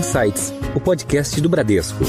Insights, o podcast do Bradesco.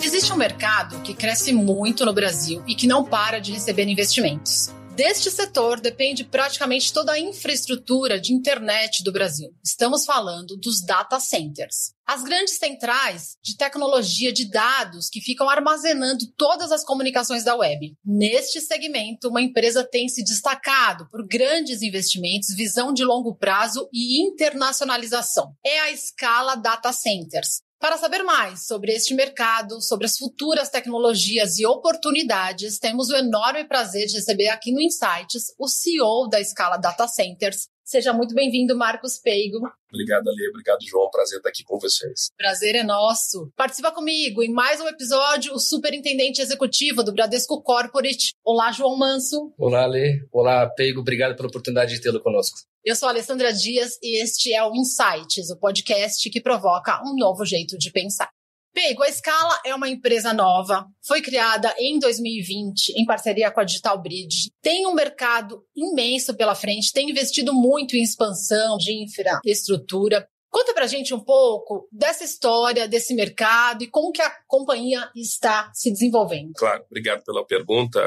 Existe um mercado que cresce muito no Brasil e que não para de receber investimentos. Deste setor depende praticamente toda a infraestrutura de internet do Brasil. Estamos falando dos data centers. As grandes centrais de tecnologia de dados que ficam armazenando todas as comunicações da web. Neste segmento, uma empresa tem se destacado por grandes investimentos, visão de longo prazo e internacionalização. É a Scala Data Centers. Para saber mais sobre este mercado, sobre as futuras tecnologias e oportunidades, temos o enorme prazer de receber aqui no Insights o CEO da Scala Data Centers. Seja muito bem-vindo, Marcos Peigo. Obrigado, Ale. Obrigado, João. Prazer estar aqui com vocês. Prazer é nosso. Participa comigo em mais um episódio, o Superintendente Executivo do Bradesco Corporate. Olá, João Manso. Olá, Ale. Olá, Peigo. Obrigado pela oportunidade de tê-lo conosco. Eu sou Alessandra Dias e este é o Insights, o podcast que provoca um novo jeito de pensar. Pego, a Scala é uma empresa nova, foi criada em 2020 em parceria com a Digital Bridge, tem um mercado imenso pela frente, tem investido muito em expansão de infraestrutura. Conta pra gente um pouco dessa história, desse mercado e como que a companhia está se desenvolvendo. Claro, obrigado pela pergunta.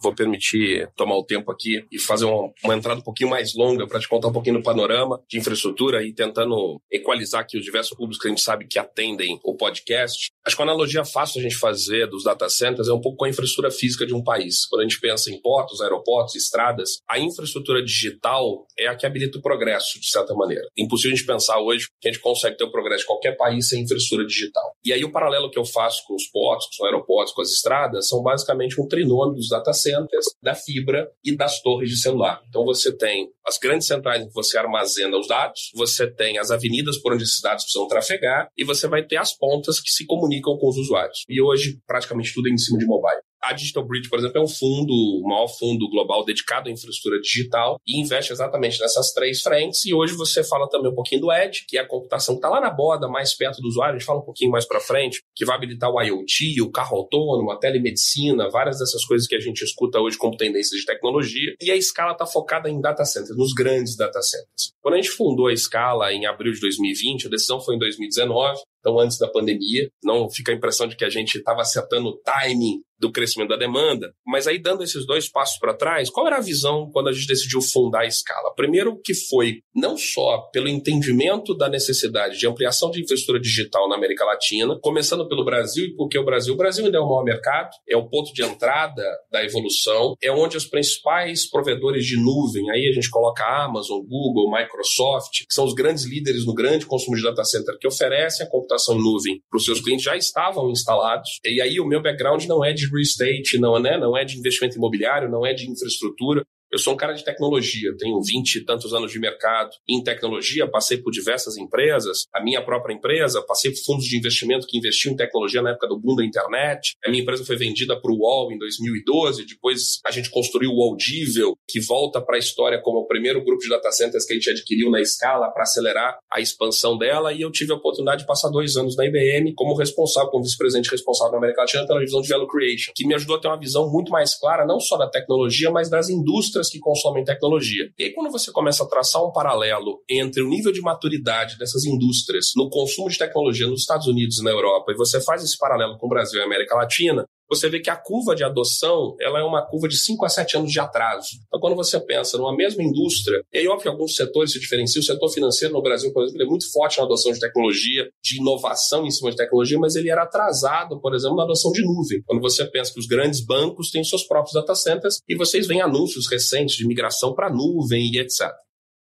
Vou permitir tomar o tempo aqui e fazer uma, uma entrada um pouquinho mais longa para te contar um pouquinho do panorama de infraestrutura e tentando equalizar aqui os diversos públicos que a gente sabe que atendem o podcast. Acho que uma analogia fácil a gente fazer dos data centers é um pouco com a infraestrutura física de um país. Quando a gente pensa em portos, aeroportos, estradas, a infraestrutura digital é a que habilita o progresso, de certa maneira. É impossível a gente pensar hoje que a gente consegue ter o progresso de qualquer país sem infraestrutura digital. E aí o paralelo que eu faço com os portos, com os aeroportos, com as estradas, são basicamente um trinômio dos data centers, da fibra e das torres de celular. Então você tem as grandes centrais em que você armazena os dados, você tem as avenidas por onde esses dados precisam trafegar e você vai ter as pontas que se comunicam com os usuários. E hoje praticamente tudo é em cima de mobile. A Digital Bridge, por exemplo, é um fundo, o maior fundo global dedicado à infraestrutura digital e investe exatamente nessas três frentes. E hoje você fala também um pouquinho do Edge, que é a computação que está lá na borda, mais perto do usuário. A gente fala um pouquinho mais para frente, que vai habilitar o IoT, o carro autônomo, a telemedicina, várias dessas coisas que a gente escuta hoje como tendências de tecnologia. E a escala está focada em data centers, nos grandes data centers. Quando a gente fundou a escala em abril de 2020, a decisão foi em 2019 então antes da pandemia. Não fica a impressão de que a gente estava acertando o timing do crescimento da demanda. Mas aí, dando esses dois passos para trás, qual era a visão quando a gente decidiu fundar a escala? Primeiro, que foi não só pelo entendimento da necessidade de ampliação de infraestrutura digital na América Latina, começando pelo Brasil, e porque o Brasil, o Brasil ainda é o maior mercado, é o ponto de entrada da evolução, é onde os principais provedores de nuvem, aí a gente coloca a Amazon, Google, Microsoft, que são os grandes líderes no grande consumo de data center, que oferecem a computação em nuvem para os seus clientes, já estavam instalados. E aí o meu background não é de real estate, não, né? não é de investimento imobiliário, não é de infraestrutura. Eu sou um cara de tecnologia, tenho 20 e tantos anos de mercado em tecnologia, passei por diversas empresas, a minha própria empresa, passei por fundos de investimento que investiam em tecnologia na época do boom da internet. A minha empresa foi vendida para o UOL em 2012, depois a gente construiu o Audível, que volta para a história como o primeiro grupo de data centers que a gente adquiriu na escala para acelerar a expansão dela, e eu tive a oportunidade de passar dois anos na IBM como responsável, como vice-presidente responsável na América Latina pela divisão de Value Creation, que me ajudou a ter uma visão muito mais clara, não só da tecnologia, mas das indústrias que consomem tecnologia. E aí, quando você começa a traçar um paralelo entre o nível de maturidade dessas indústrias no consumo de tecnologia nos Estados Unidos e na Europa, e você faz esse paralelo com o Brasil e a América Latina, você vê que a curva de adoção ela é uma curva de 5 a 7 anos de atraso. Então, quando você pensa numa mesma indústria, e aí, óbvio que alguns setores se diferenciam, o setor financeiro no Brasil, por exemplo, é muito forte na adoção de tecnologia, de inovação em cima de tecnologia, mas ele era atrasado, por exemplo, na adoção de nuvem. Quando você pensa que os grandes bancos têm seus próprios data centers e vocês veem anúncios recentes de migração para nuvem e etc.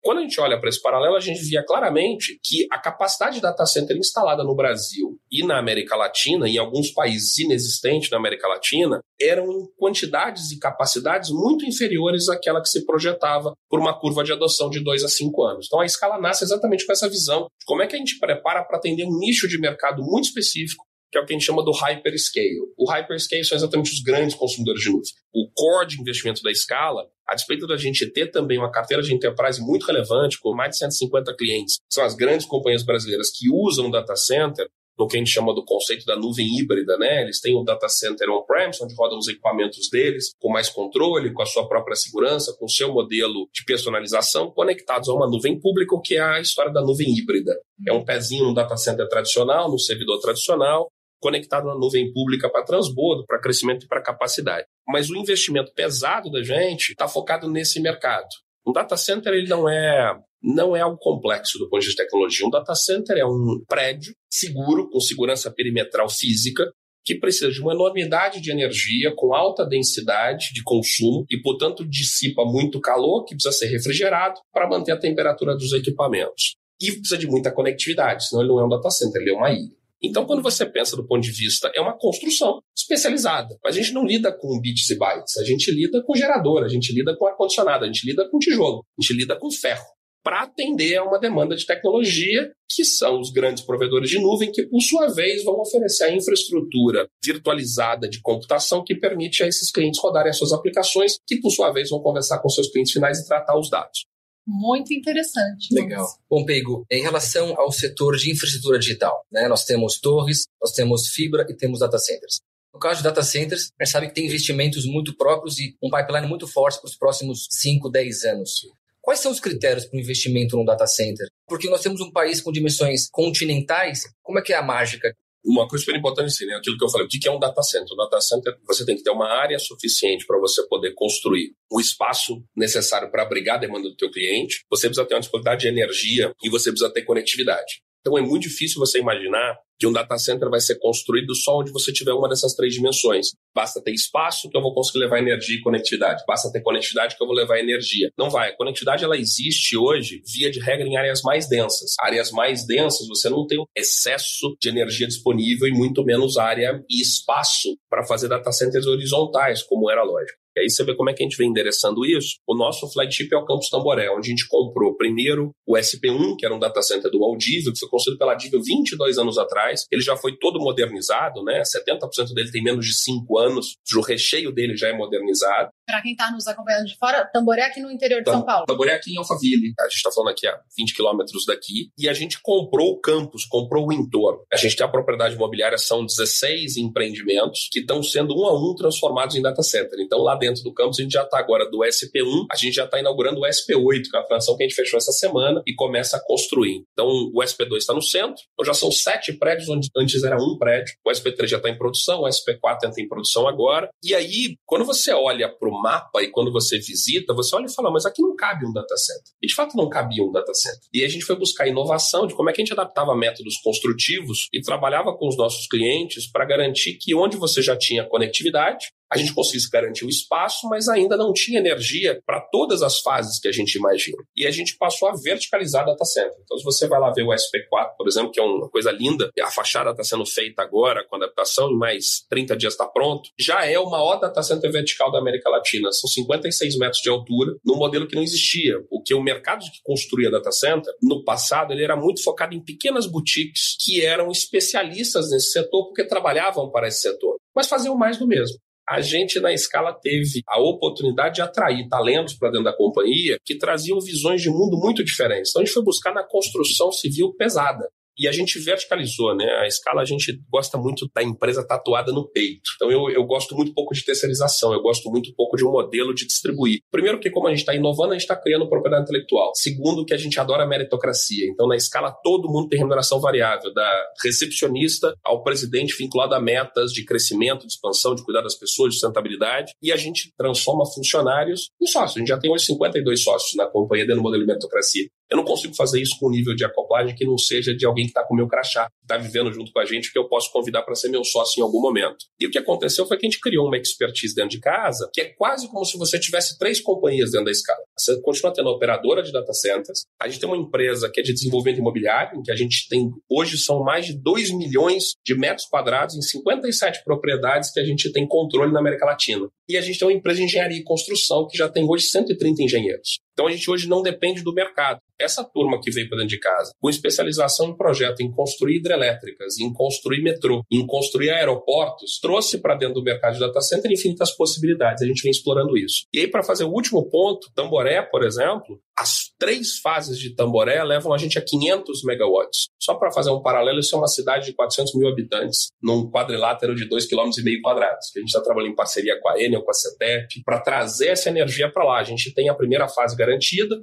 Quando a gente olha para esse paralelo, a gente via claramente que a capacidade de data center instalada no Brasil e na América Latina, em alguns países inexistentes na América Latina, eram em quantidades e capacidades muito inferiores àquela que se projetava por uma curva de adoção de 2 a 5 anos. Então a escala nasce exatamente com essa visão de como é que a gente prepara para atender um nicho de mercado muito específico que é o que a gente chama do hyperscale. O hyperscale são exatamente os grandes consumidores de nuvem. O core de investimento da escala, a despeito da gente ter também uma carteira de enterprise muito relevante, com mais de 150 clientes, são as grandes companhias brasileiras que usam o data center, no que a gente chama do conceito da nuvem híbrida, né? Eles têm o data center on-premise, onde rodam os equipamentos deles, com mais controle, com a sua própria segurança, com o seu modelo de personalização, conectados a uma nuvem pública, o que é a história da nuvem híbrida. É um pezinho no data center tradicional, no servidor tradicional, conectado na nuvem pública para transbordo, para crescimento e para capacidade. Mas o investimento pesado da gente está focado nesse mercado. Um data center ele não é não é algo complexo do ponto de vista de tecnologia. Um data center é um prédio seguro, com segurança perimetral física, que precisa de uma enormidade de energia com alta densidade de consumo e, portanto, dissipa muito calor que precisa ser refrigerado para manter a temperatura dos equipamentos. E precisa de muita conectividade, senão ele não é um data center, ele é uma ilha. Então, quando você pensa do ponto de vista, é uma construção especializada. A gente não lida com bits e bytes, a gente lida com gerador, a gente lida com ar-condicionado, a gente lida com tijolo, a gente lida com ferro para atender a uma demanda de tecnologia, que são os grandes provedores de nuvem, que, por sua vez, vão oferecer a infraestrutura virtualizada de computação que permite a esses clientes rodarem as suas aplicações, que, por sua vez, vão conversar com seus clientes finais e tratar os dados. Muito interessante. Legal. Bom, Peigo, em relação ao setor de infraestrutura digital, né, nós temos torres, nós temos fibra e temos data centers. No caso de data centers, a gente sabe que tem investimentos muito próprios e um pipeline muito forte para os próximos 5, 10 anos. Quais são os critérios para o investimento num data center? Porque nós temos um país com dimensões continentais, como é que é a mágica? Uma coisa super importante, assim, né? aquilo que eu falei, o que é um data center? Um data center, você tem que ter uma área suficiente para você poder construir o espaço necessário para abrigar a demanda do teu cliente, você precisa ter uma disponibilidade de energia e você precisa ter conectividade. Então é muito difícil você imaginar que um data center vai ser construído só onde você tiver uma dessas três dimensões. Basta ter espaço que eu vou conseguir levar energia e conectividade. Basta ter conectividade que eu vou levar energia. Não vai. A conectividade ela existe hoje, via de regra, em áreas mais densas. Áreas mais densas, você não tem um excesso de energia disponível e muito menos área e espaço para fazer data centers horizontais, como era lógico. E aí você vê como é que a gente vem endereçando isso. O nosso flagship é o Campus Tamboré, onde a gente comprou primeiro o SP1, que era um data center do Aldívio, que foi construído pela Divio 22 anos atrás. Ele já foi todo modernizado, né? 70% dele tem menos de 5 anos, o recheio dele já é modernizado. Para quem está nos acompanhando de fora, Tamboré aqui no interior de São Paulo. Tamboré aqui em Alphaville. A gente está falando aqui a 20 quilômetros daqui. E a gente comprou o campus, comprou o entorno. A gente tem a propriedade imobiliária, são 16 empreendimentos que estão sendo um a um transformados em data center. Então, lá dentro do campus, a gente já está agora do SP1, a gente já está inaugurando o SP8, que é a transação que a gente fechou essa semana e começa a construir. Então, o SP2 está no centro, então já são sete prédios, onde antes era um prédio. O SP3 já está em produção, o SP4 entra em produção agora. E aí, quando você olha para o mapa e quando você visita, você olha e fala, mas aqui não cabe um data center. E de fato não cabia um data center. E a gente foi buscar inovação de como é que a gente adaptava métodos construtivos e trabalhava com os nossos clientes para garantir que onde você já tinha conectividade, a gente conseguisse garantir o espaço, mas ainda não tinha energia para todas as fases que a gente imagina. E a gente passou a verticalizar data center. Então, se você vai lá ver o SP4, por exemplo, que é uma coisa linda, a fachada está sendo feita agora com adaptação, em mais 30 dias está pronto, já é o maior data center vertical da América Latina. São 56 metros de altura, num modelo que não existia. O que o mercado que construía data center, no passado, ele era muito focado em pequenas boutiques que eram especialistas nesse setor porque trabalhavam para esse setor, mas faziam mais do mesmo a gente na escala teve a oportunidade de atrair talentos para dentro da companhia que traziam visões de mundo muito diferentes. Então a gente foi buscar na construção civil pesada. E a gente verticalizou, né? A escala a gente gosta muito da empresa tatuada no peito. Então eu, eu gosto muito pouco de terceirização, eu gosto muito pouco de um modelo de distribuir. Primeiro, que como a gente está inovando, a gente está criando propriedade intelectual. Segundo, que a gente adora meritocracia. Então na escala todo mundo tem remuneração variável, da recepcionista ao presidente vinculado a metas de crescimento, de expansão, de cuidar das pessoas, de sustentabilidade. E a gente transforma funcionários em sócios. A gente já tem hoje 52 sócios na companhia dentro do modelo de meritocracia. Eu não consigo fazer isso com um nível de acoplagem que não seja de alguém que está com o meu crachá, que está vivendo junto com a gente, que eu posso convidar para ser meu sócio em algum momento. E o que aconteceu foi que a gente criou uma expertise dentro de casa, que é quase como se você tivesse três companhias dentro da escala. Você continua tendo a operadora de data centers, a gente tem uma empresa que é de desenvolvimento imobiliário, em que a gente tem, hoje são mais de 2 milhões de metros quadrados em 57 propriedades que a gente tem controle na América Latina. E a gente tem uma empresa de engenharia e construção que já tem hoje 130 engenheiros. Então a gente hoje não depende do mercado. Essa turma que veio para dentro de casa, com especialização em projeto, em construir hidrelétricas, em construir metrô, em construir aeroportos, trouxe para dentro do mercado de data center infinitas possibilidades. A gente vem explorando isso. E aí, para fazer o último ponto, Tamboré, por exemplo, as três fases de Tamboré levam a gente a 500 megawatts. Só para fazer um paralelo, isso é uma cidade de 400 mil habitantes, num quadrilátero de 2,5 km quadrados, que a gente está trabalhando em parceria com a Enel, com a CETEP, para trazer essa energia para lá. A gente tem a primeira fase garantida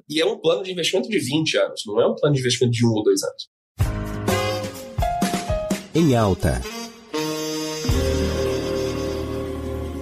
e é um plano de investimento de 20 anos, não é um plano de investimento de um ou dois anos. Em alta.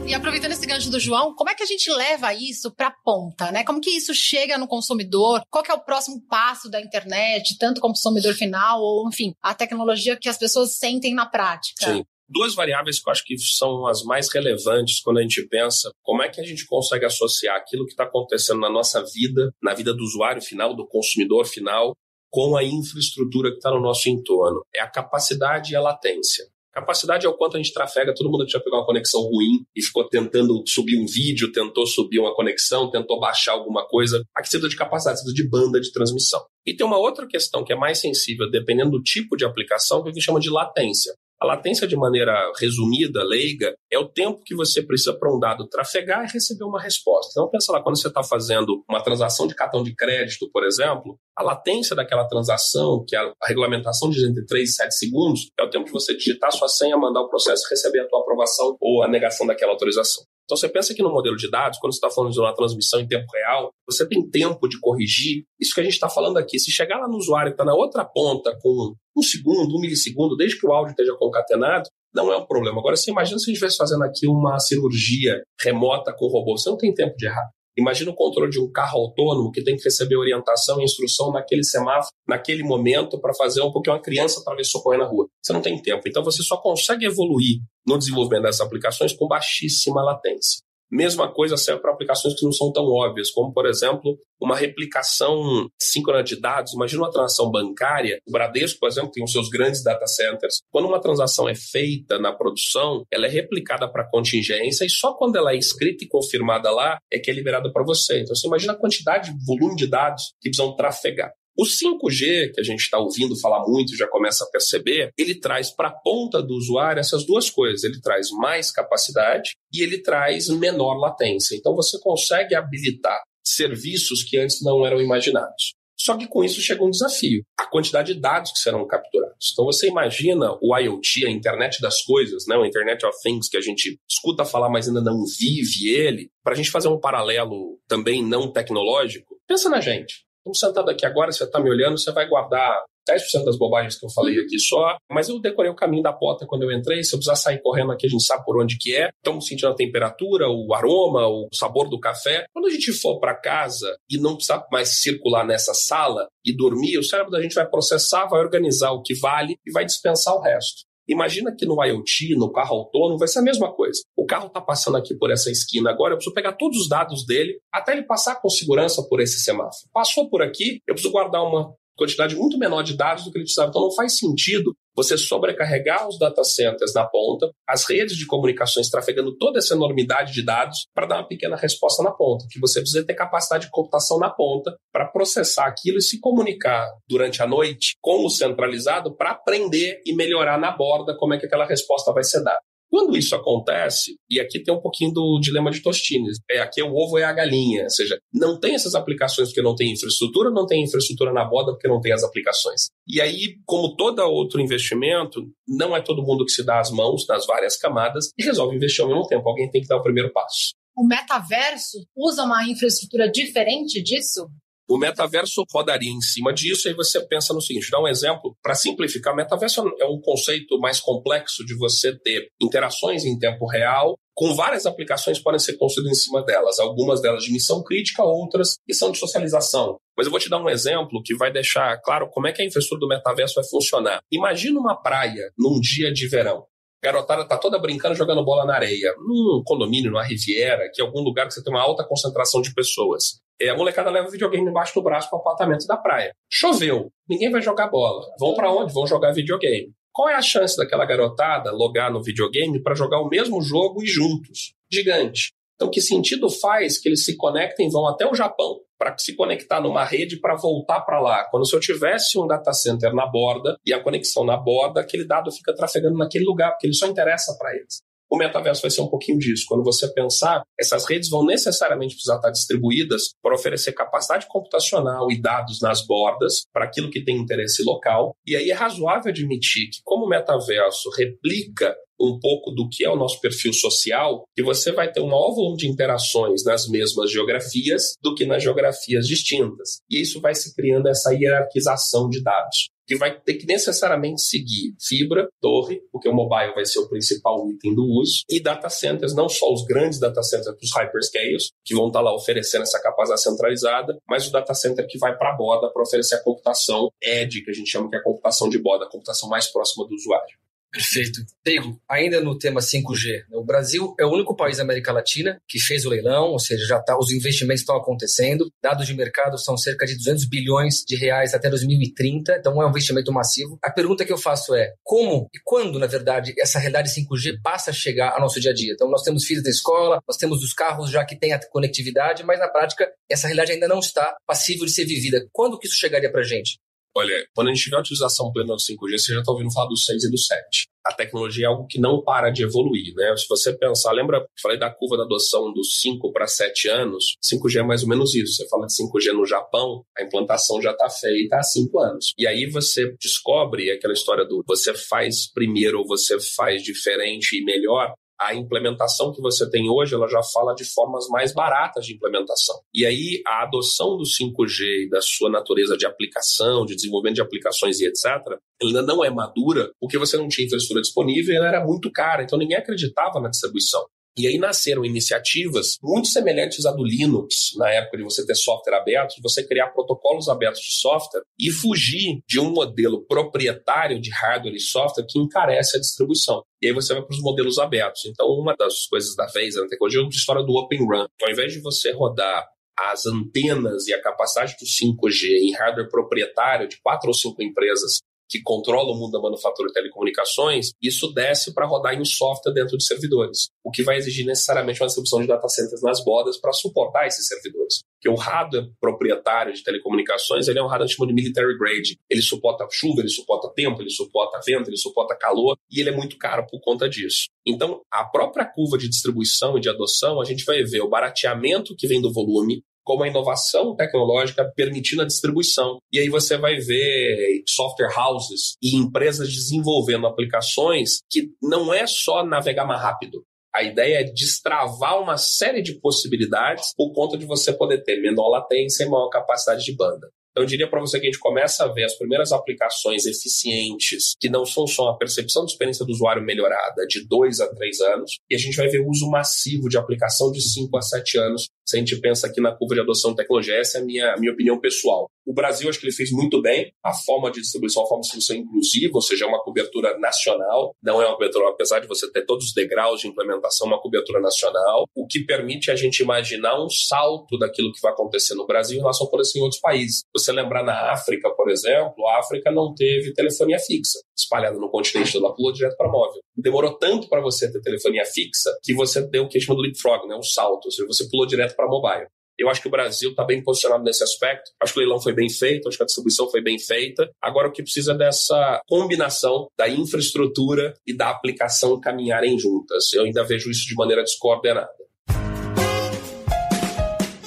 E aproveitando esse gancho do João, como é que a gente leva isso para a ponta, né? Como que isso chega no consumidor? Qual é o próximo passo da internet, tanto como consumidor final ou, enfim, a tecnologia que as pessoas sentem na prática? Sim. Duas variáveis que eu acho que são as mais relevantes quando a gente pensa como é que a gente consegue associar aquilo que está acontecendo na nossa vida, na vida do usuário final, do consumidor final, com a infraestrutura que está no nosso entorno. É a capacidade e a latência. Capacidade é o quanto a gente trafega, todo mundo já pegou uma conexão ruim e ficou tentando subir um vídeo, tentou subir uma conexão, tentou baixar alguma coisa. Aqui você precisa de capacidade, você precisa de banda de transmissão. E tem uma outra questão que é mais sensível, dependendo do tipo de aplicação, que a gente chama de latência. A latência, de maneira resumida, leiga, é o tempo que você precisa para um dado trafegar e receber uma resposta. Então, pensa lá, quando você está fazendo uma transação de cartão de crédito, por exemplo, a latência daquela transação, que é a regulamentação diz entre 3 e 7 segundos, é o tempo de você digitar sua senha, mandar o processo, receber a tua aprovação ou a negação daquela autorização. Então você pensa que no modelo de dados, quando você está falando de uma transmissão em tempo real, você tem tempo de corrigir isso que a gente está falando aqui. Se chegar lá no usuário que está na outra ponta com um segundo, um milissegundo, desde que o áudio esteja concatenado, não é um problema. Agora, você imagina se a gente estivesse fazendo aqui uma cirurgia remota com robô, você não tem tempo de errar. Imagina o controle de um carro autônomo que tem que receber orientação e instrução naquele semáforo, naquele momento, para fazer um pouquinho uma criança para ver socorrer na rua. Você não tem tempo. Então você só consegue evoluir no desenvolvimento dessas aplicações com baixíssima latência. Mesma coisa serve para aplicações que não são tão óbvias, como, por exemplo, uma replicação síncrona de dados. Imagina uma transação bancária. O Bradesco, por exemplo, tem os seus grandes data centers. Quando uma transação é feita na produção, ela é replicada para contingência e só quando ela é escrita e confirmada lá é que é liberada para você. Então, você imagina a quantidade, volume de dados que precisam trafegar. O 5G, que a gente está ouvindo falar muito, já começa a perceber, ele traz para a ponta do usuário essas duas coisas. Ele traz mais capacidade e ele traz menor latência. Então você consegue habilitar serviços que antes não eram imaginados. Só que com isso chega um desafio: a quantidade de dados que serão capturados. Então você imagina o IoT, a internet das coisas, né? o Internet of Things, que a gente escuta falar, mas ainda não vive ele. Para a gente fazer um paralelo também não tecnológico, pensa na gente. Estamos sentado aqui agora, você está me olhando, você vai guardar 10% das bobagens que eu falei aqui só, mas eu decorei o caminho da porta quando eu entrei. Se eu precisar sair correndo aqui, a gente sabe por onde que é. Estamos sentindo a temperatura, o aroma, o sabor do café. Quando a gente for para casa e não precisar mais circular nessa sala e dormir, o cérebro da gente vai processar, vai organizar o que vale e vai dispensar o resto. Imagina que no IoT, no carro autônomo, vai ser a mesma coisa. O carro está passando aqui por essa esquina agora, eu preciso pegar todos os dados dele até ele passar com segurança por esse semáforo. Passou por aqui, eu preciso guardar uma quantidade muito menor de dados do que ele precisava. Então não faz sentido você sobrecarregar os data centers na ponta, as redes de comunicações trafegando toda essa enormidade de dados para dar uma pequena resposta na ponta, que você precisa ter capacidade de computação na ponta para processar aquilo e se comunicar durante a noite com o centralizado para aprender e melhorar na borda como é que aquela resposta vai ser dada. Quando isso acontece, e aqui tem um pouquinho do dilema de Tostines, é aqui o ovo é a galinha, ou seja, não tem essas aplicações porque não tem infraestrutura, não tem infraestrutura na borda porque não tem as aplicações. E aí, como todo outro investimento, não é todo mundo que se dá as mãos nas várias camadas e resolve investir ao mesmo tempo. Alguém tem que dar o primeiro passo. O metaverso usa uma infraestrutura diferente disso? O metaverso rodaria em cima disso, aí você pensa no seguinte: dá um exemplo, para simplificar, o metaverso é um conceito mais complexo de você ter interações em tempo real, com várias aplicações podem ser construídas em cima delas, algumas delas de missão crítica, outras que são de socialização. Mas eu vou te dar um exemplo que vai deixar claro como é que a infraestrutura do metaverso vai funcionar. Imagina uma praia num dia de verão garotada tá toda brincando, jogando bola na areia. Num condomínio, numa riviera, que é algum lugar que você tem uma alta concentração de pessoas. É, a molecada leva o videogame embaixo do braço para o apartamento da praia. Choveu, ninguém vai jogar bola. Vão para onde? Vão jogar videogame. Qual é a chance daquela garotada logar no videogame para jogar o mesmo jogo e juntos? Gigante. Então, que sentido faz que eles se conectem e vão até o Japão para se conectar numa rede para voltar para lá? Quando se eu tivesse um data center na borda e a conexão na borda, aquele dado fica trafegando naquele lugar, porque ele só interessa para eles. O metaverso vai ser um pouquinho disso. Quando você pensar, essas redes vão necessariamente precisar estar distribuídas para oferecer capacidade computacional e dados nas bordas para aquilo que tem interesse local. E aí é razoável admitir que, como o metaverso replica um pouco do que é o nosso perfil social, que você vai ter um maior volume de interações nas mesmas geografias do que nas geografias distintas. E isso vai se criando essa hierarquização de dados que vai ter que necessariamente seguir fibra, torre, porque o mobile vai ser o principal item do uso, e data centers, não só os grandes data centers, os hyperscales, que vão estar lá oferecendo essa capacidade centralizada, mas o data center que vai para a borda para oferecer a computação edge, que a gente chama que é a computação de borda, a computação mais próxima do usuário. Perfeito. Pego, ainda no tema 5G, o Brasil é o único país da América Latina que fez o leilão, ou seja, já tá, os investimentos estão acontecendo. Dados de mercado são cerca de 200 bilhões de reais até 2030, então é um investimento massivo. A pergunta que eu faço é como e quando, na verdade, essa realidade 5G passa a chegar ao nosso dia a dia? Então, nós temos filhos da escola, nós temos os carros já que têm a conectividade, mas na prática essa realidade ainda não está passível de ser vivida. Quando que isso chegaria para a gente? Olha, quando a gente tiver a utilização plena do 5G, você já está ouvindo falar do 6 e do 7. A tecnologia é algo que não para de evoluir, né? Se você pensar, lembra, falei da curva da adoção dos 5 para 7 anos, 5G é mais ou menos isso. Você fala de 5G no Japão, a implantação já está feita há 5 anos. E aí você descobre aquela história do você faz primeiro ou você faz diferente e melhor, a implementação que você tem hoje, ela já fala de formas mais baratas de implementação. E aí a adoção do 5G e da sua natureza de aplicação, de desenvolvimento de aplicações e etc., ainda não é madura, porque você não tinha infraestrutura disponível e ela era muito cara, então ninguém acreditava na distribuição. E aí nasceram iniciativas muito semelhantes à do Linux, na época de você ter software aberto, de você criar protocolos abertos de software e fugir de um modelo proprietário de hardware e software que encarece a distribuição. E aí você vai para os modelos abertos. Então, uma das coisas da vez na tecnologia é a história do Open Run. Então, ao invés de você rodar as antenas e a capacidade do 5G em hardware proprietário de quatro ou cinco empresas que controla o mundo da manufatura de telecomunicações, isso desce para rodar em software dentro de servidores, o que vai exigir necessariamente uma distribuição de data centers nas bordas para suportar esses servidores. Porque o hardware proprietário de telecomunicações ele é um hardware chamado de military grade. Ele suporta chuva, ele suporta tempo, ele suporta vento, ele suporta calor e ele é muito caro por conta disso. Então, a própria curva de distribuição e de adoção, a gente vai ver o barateamento que vem do volume, como a inovação tecnológica permitindo a distribuição. E aí você vai ver software houses e empresas desenvolvendo aplicações que não é só navegar mais rápido. A ideia é destravar uma série de possibilidades por conta de você poder ter menor latência e maior capacidade de banda. Então, eu diria para você que a gente começa a ver as primeiras aplicações eficientes, que não são só a percepção de experiência do usuário melhorada de dois a três anos, e a gente vai ver o uso massivo de aplicação de cinco a sete anos, se a gente pensa aqui na curva de adoção de tecnologia. Essa é a minha, minha opinião pessoal. O Brasil, acho que ele fez muito bem a forma de distribuição, a forma de distribuição inclusiva, ou seja, é uma cobertura nacional, não é uma cobertura, apesar de você ter todos os degraus de implementação, uma cobertura nacional, o que permite a gente imaginar um salto daquilo que vai acontecer no Brasil em relação, por exemplo, em outros países. Você lembrar na África, por exemplo, a África não teve telefonia fixa espalhada no continente, ela pulou direto para móvel. Demorou tanto para você ter telefonia fixa que você deu o que chama de leapfrog, né? um salto, ou seja, você pulou direto para mobile. Eu acho que o Brasil está bem posicionado nesse aspecto. Acho que o leilão foi bem feito, acho que a distribuição foi bem feita. Agora, o que precisa é dessa combinação da infraestrutura e da aplicação caminharem juntas. Eu ainda vejo isso de maneira descoordenada.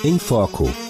Em Foco.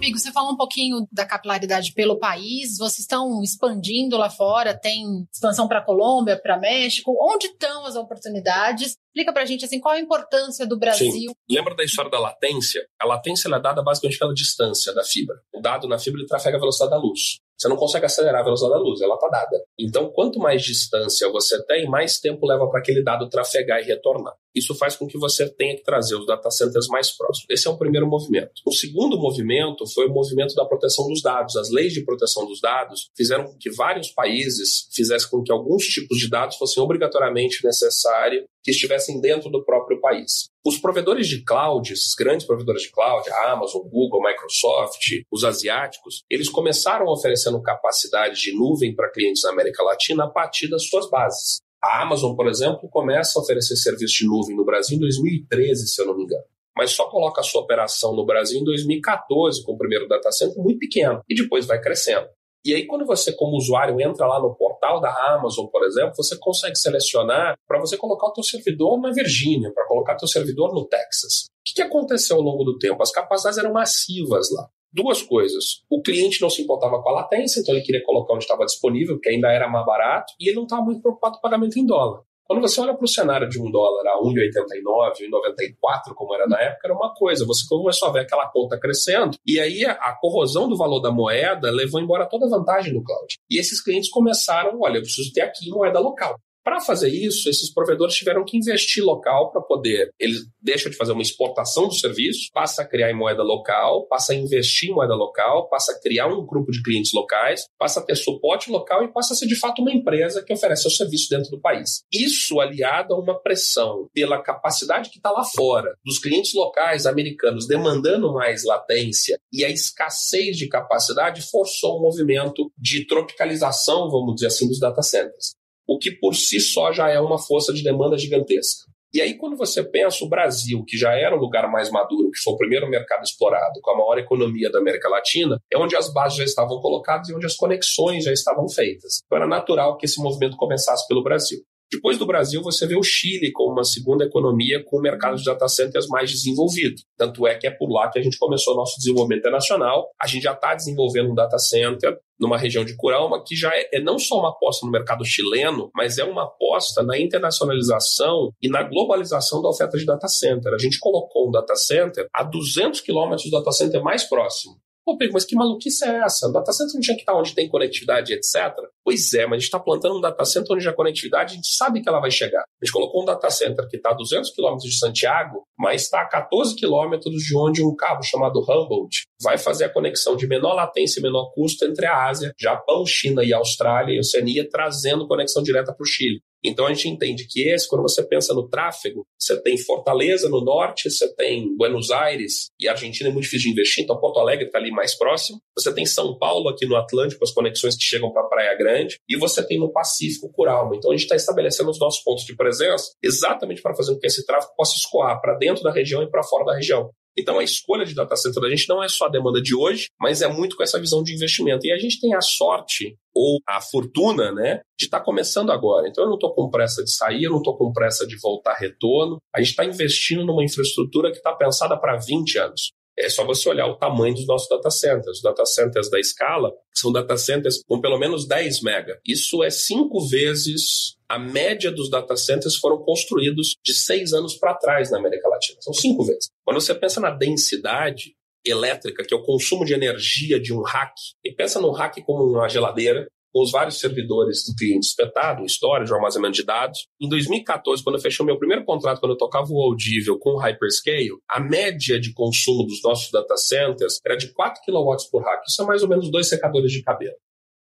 Pigo, você falou um pouquinho da capilaridade pelo país. Vocês estão expandindo lá fora? Tem expansão para Colômbia, para México? Onde estão as oportunidades? Explica para a gente assim, qual a importância do Brasil. Sim. Lembra da história da latência? A latência é dada basicamente pela distância da fibra. O dado na fibra ele trafega a velocidade da luz. Você não consegue acelerar a velocidade da luz, ela está dada. Então, quanto mais distância você tem, mais tempo leva para aquele dado trafegar e retornar. Isso faz com que você tenha que trazer os data centers mais próximos. Esse é o primeiro movimento. O segundo movimento foi o movimento da proteção dos dados. As leis de proteção dos dados fizeram com que vários países fizessem com que alguns tipos de dados fossem obrigatoriamente necessários que estivessem dentro do próprio país. Os provedores de cloud, esses grandes provedores de cloud, a Amazon, Google, Microsoft, os asiáticos, eles começaram oferecendo capacidade de nuvem para clientes da América Latina a partir das suas bases. A Amazon, por exemplo, começa a oferecer serviço de nuvem no Brasil em 2013, se eu não me engano. Mas só coloca a sua operação no Brasil em 2014, com o primeiro data center muito pequeno, e depois vai crescendo. E aí, quando você, como usuário, entra lá no portal portal da Amazon, por exemplo, você consegue selecionar para você colocar o teu servidor na Virgínia, para colocar o teu servidor no Texas. O que, que aconteceu ao longo do tempo? As capacidades eram massivas lá. Duas coisas. O cliente não se importava com a latência, então ele queria colocar onde estava disponível, porque ainda era mais barato, e ele não estava muito preocupado com o pagamento em dólar. Quando você olha para o cenário de um dólar a 1,89, 1,94, como era na época, era uma coisa. Você começou a ver aquela conta crescendo, e aí a corrosão do valor da moeda levou embora toda a vantagem do cloud. E esses clientes começaram: olha, eu preciso ter aqui moeda local. Para fazer isso, esses provedores tiveram que investir local para poder. Eles deixam de fazer uma exportação do serviço, passa a criar em moeda local, passa a investir em moeda local, passa a criar um grupo de clientes locais, passa a ter suporte local e passa a ser de fato uma empresa que oferece o serviço dentro do país. Isso aliado a uma pressão pela capacidade que está lá fora, dos clientes locais americanos demandando mais latência e a escassez de capacidade forçou um movimento de tropicalização, vamos dizer assim, dos data centers o que por si só já é uma força de demanda gigantesca. E aí, quando você pensa o Brasil, que já era o lugar mais maduro, que foi o primeiro mercado explorado, com a maior economia da América Latina, é onde as bases já estavam colocadas e onde as conexões já estavam feitas. Então era natural que esse movimento começasse pelo Brasil. Depois do Brasil, você vê o Chile como uma segunda economia com o mercado de data centers mais desenvolvido. Tanto é que é por lá que a gente começou nosso desenvolvimento internacional. A gente já está desenvolvendo um data center numa região de Curalma, que já é, é, não só uma aposta no mercado chileno, mas é uma aposta na internacionalização e na globalização da oferta de data center. A gente colocou um data center a 200 quilômetros do data center mais próximo. Pô, Pedro, mas que maluquice é essa? O data center não tinha que estar onde tem conectividade, etc. Pois é, mas a gente está plantando um data center onde a conectividade a gente sabe que ela vai chegar. A gente colocou um data center que está a 200 quilômetros de Santiago, mas está a 14 quilômetros de onde um cabo chamado Humboldt vai fazer a conexão de menor latência e menor custo entre a Ásia, Japão, China e Austrália e Oceania, trazendo conexão direta para o Chile. Então a gente entende que esse, quando você pensa no tráfego, você tem Fortaleza no norte, você tem Buenos Aires e Argentina é muito difícil de investir, então Porto Alegre está ali mais próximo. Você tem São Paulo aqui no Atlântico, as conexões que chegam para a Praia Grande, e você tem no Pacífico Curalma. Então a gente está estabelecendo os nossos pontos de presença exatamente para fazer com que esse tráfego possa escoar para dentro da região e para fora da região. Então, a escolha de data center da gente não é só a demanda de hoje, mas é muito com essa visão de investimento. E a gente tem a sorte ou a fortuna, né, de estar tá começando agora. Então, eu não estou com pressa de sair, eu não estou com pressa de voltar retorno. A gente está investindo numa infraestrutura que está pensada para 20 anos. É só você olhar o tamanho dos nossos data centers. Os data centers da escala são data centers com pelo menos 10 mega. Isso é cinco vezes a média dos data centers foram construídos de seis anos para trás na América Latina. São cinco vezes. Quando você pensa na densidade elétrica, que é o consumo de energia de um rack, e pensa no rack como uma geladeira, com os vários servidores do cliente espetado, storage, armazenamento de dados. Em 2014, quando eu fechei o meu primeiro contrato, quando eu tocava o audível com o Hyperscale, a média de consumo dos nossos data centers era de 4 kW por rack. Isso é mais ou menos dois secadores de cabelo.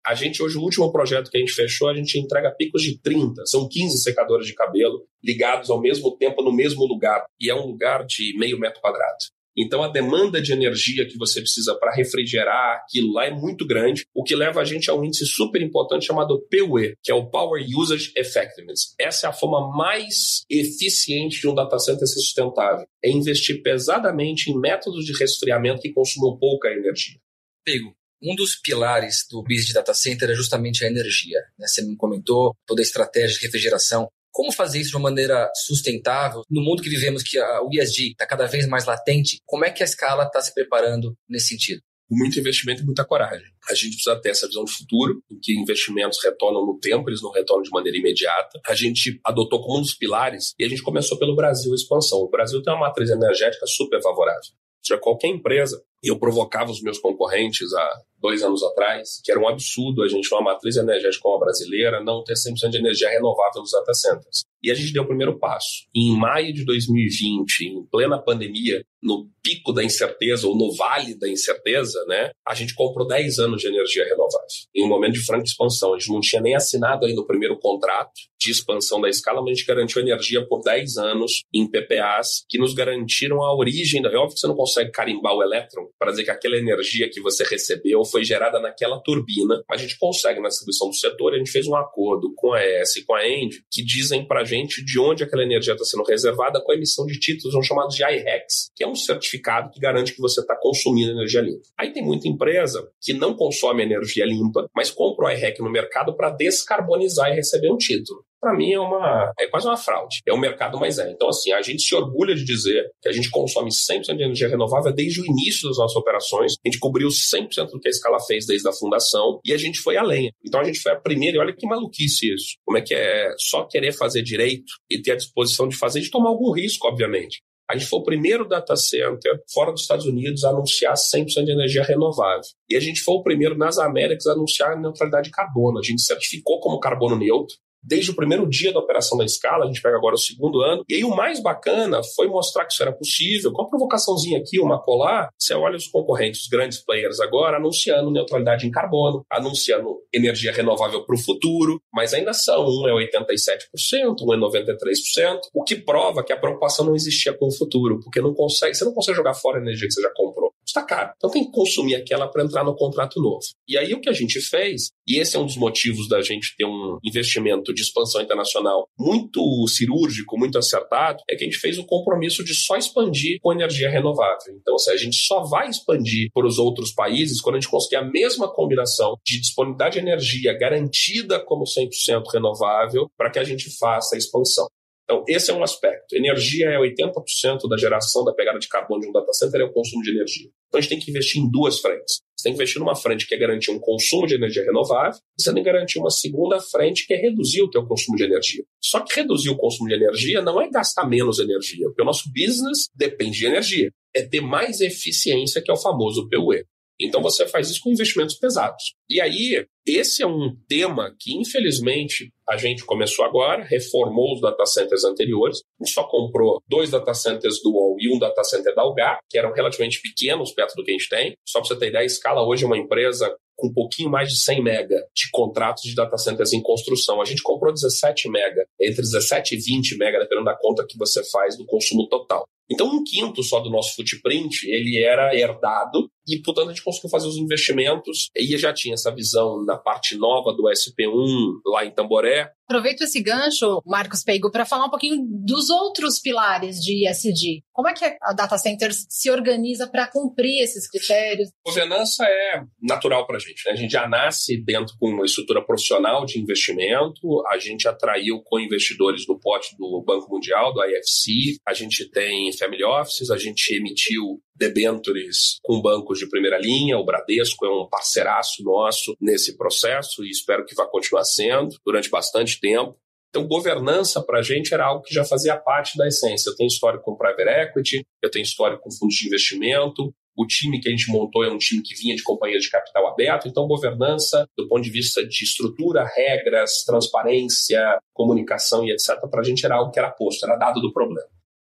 A gente, hoje, o último projeto que a gente fechou, a gente entrega picos de 30. São 15 secadores de cabelo ligados ao mesmo tempo no mesmo lugar. E é um lugar de meio metro quadrado. Então a demanda de energia que você precisa para refrigerar aquilo lá é muito grande, o que leva a gente a um índice super importante chamado PUE, que é o Power Usage Effectiveness. Essa é a forma mais eficiente de um data center ser sustentável. É investir pesadamente em métodos de resfriamento que consumam pouca energia. Pego. Um dos pilares do business de data center é justamente a energia. Né? Você me comentou toda a estratégia de refrigeração. Como fazer isso de uma maneira sustentável? No mundo que vivemos, que o ESG está cada vez mais latente, como é que a escala está se preparando nesse sentido? muito investimento e muita coragem. A gente precisa ter essa visão do futuro, em que investimentos retornam no tempo, eles não retornam de maneira imediata. A gente adotou como um dos pilares e a gente começou pelo Brasil a expansão. O Brasil tem uma matriz energética super favorável. Ou seja, qualquer empresa, eu provocava os meus concorrentes há dois anos atrás, que era um absurdo a gente, numa matriz energética como a brasileira, não ter 100% de energia renovável nos data centers. E a gente deu o primeiro passo. Em maio de 2020, em plena pandemia, no pico da incerteza ou no vale da incerteza, né, a gente comprou 10 anos de energia renovável. Em um momento de franca expansão, a gente não tinha nem assinado ainda o primeiro contrato de expansão da escala, mas a gente garantiu energia por 10 anos em PPAs que nos garantiram a origem. É óbvio que você não consegue carimbar o elétron para dizer que aquela energia que você recebeu foi gerada naquela turbina, a gente consegue na distribuição do setor, a gente fez um acordo com a ES e com a End que dizem para a gente de onde aquela energia está sendo reservada com a emissão de títulos, são chamados de IREX, que é um certificado que garante que você está consumindo energia limpa. Aí tem muita empresa que não consome energia limpa, mas compra o IREC no mercado para descarbonizar e receber um título para mim é uma é quase uma fraude. É o mercado mais é. Então, assim, a gente se orgulha de dizer que a gente consome 100% de energia renovável desde o início das nossas operações. A gente cobriu 100% do que a escala fez desde a fundação e a gente foi além. Então, a gente foi a primeira, e olha que maluquice isso. Como é que é só querer fazer direito e ter a disposição de fazer, de tomar algum risco, obviamente. A gente foi o primeiro data center fora dos Estados Unidos a anunciar 100% de energia renovável. E a gente foi o primeiro nas Américas a anunciar a neutralidade de carbono. A gente certificou como carbono neutro desde o primeiro dia da operação da escala, a gente pega agora o segundo ano. E aí o mais bacana foi mostrar que isso era possível. Com a provocaçãozinha aqui, uma colar, você olha os concorrentes, os grandes players agora, anunciando neutralidade em carbono, anunciando energia renovável para o futuro, mas ainda são, um é 87%, um é 93%, o que prova que a preocupação não existia com o futuro, porque não consegue, você não consegue jogar fora a energia que você já comprou está caro. Então tem que consumir aquela para entrar no contrato novo. E aí o que a gente fez, e esse é um dos motivos da gente ter um investimento de expansão internacional muito cirúrgico, muito acertado, é que a gente fez o compromisso de só expandir com energia renovável. Então, assim, a gente só vai expandir para os outros países quando a gente conseguir a mesma combinação de disponibilidade de energia garantida como 100% renovável para que a gente faça a expansão. Então, esse é um aspecto. Energia é 80% da geração da pegada de carbono de um data center, é o consumo de energia. Então, a gente tem que investir em duas frentes. Você tem que investir numa frente que é garantir um consumo de energia renovável, e você tem que garantir uma segunda frente que é reduzir o teu consumo de energia. Só que reduzir o consumo de energia não é gastar menos energia, porque o nosso business depende de energia. É ter mais eficiência, que é o famoso PUE. Então você faz isso com investimentos pesados. E aí, esse é um tema que, infelizmente, a gente começou agora, reformou os data centers anteriores. A gente só comprou dois data centers do UOL e um data center da Algar, que eram relativamente pequenos perto do que a gente tem. Só para você ter ideia, a escala hoje é uma empresa com um pouquinho mais de 100 mega de contratos de data centers em construção. A gente comprou 17 mega, entre 17 e 20 mega, dependendo da conta que você faz do consumo total. Então, um quinto só do nosso footprint, ele era herdado e, portanto, a gente conseguiu fazer os investimentos e já tinha essa visão na parte nova do SP1 lá em Tamboré. Aproveito esse gancho, Marcos Peigo, para falar um pouquinho dos outros pilares de ISD. Como é que a Data Centers se organiza para cumprir esses critérios? Governança é natural para a gente. Né? A gente já nasce dentro com uma estrutura profissional de investimento, a gente atraiu co-investidores do pote do Banco Mundial, do IFC, a gente tem family offices, a gente emitiu debentures com bancos de primeira linha. O Bradesco é um parceiraço nosso nesse processo e espero que vá continuar sendo durante bastante tempo. Então, governança para a gente era algo que já fazia parte da essência. Eu tenho história com private equity, eu tenho história com fundos de investimento, o time que a gente montou é um time que vinha de companhia de capital aberto, então governança, do ponto de vista de estrutura, regras, transparência, comunicação e etc., para a gente era algo que era posto, era dado do problema.